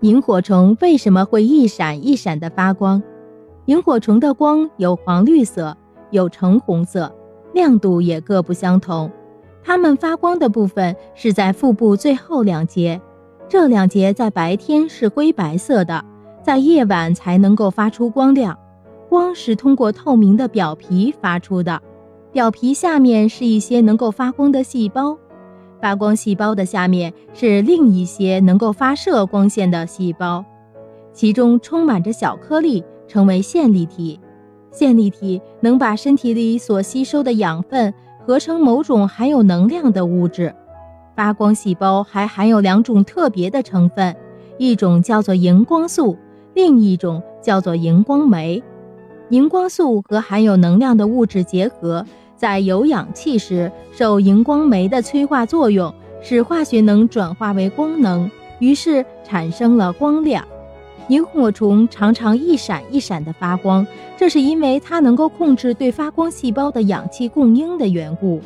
萤火虫为什么会一闪一闪的发光？萤火虫的光有黄绿色，有橙红色，亮度也各不相同。它们发光的部分是在腹部最后两节，这两节在白天是灰白色的，在夜晚才能够发出光亮。光是通过透明的表皮发出的，表皮下面是一些能够发光的细胞。发光细胞的下面是另一些能够发射光线的细胞，其中充满着小颗粒，称为线粒体。线粒体能把身体里所吸收的养分合成某种含有能量的物质。发光细胞还含有两种特别的成分，一种叫做荧光素，另一种叫做荧光酶。荧光素和含有能量的物质结合。在有氧气时，受荧光酶的催化作用，使化学能转化为光能，于是产生了光亮。萤火虫常常一闪一闪地发光，这是因为它能够控制对发光细胞的氧气供应的缘故。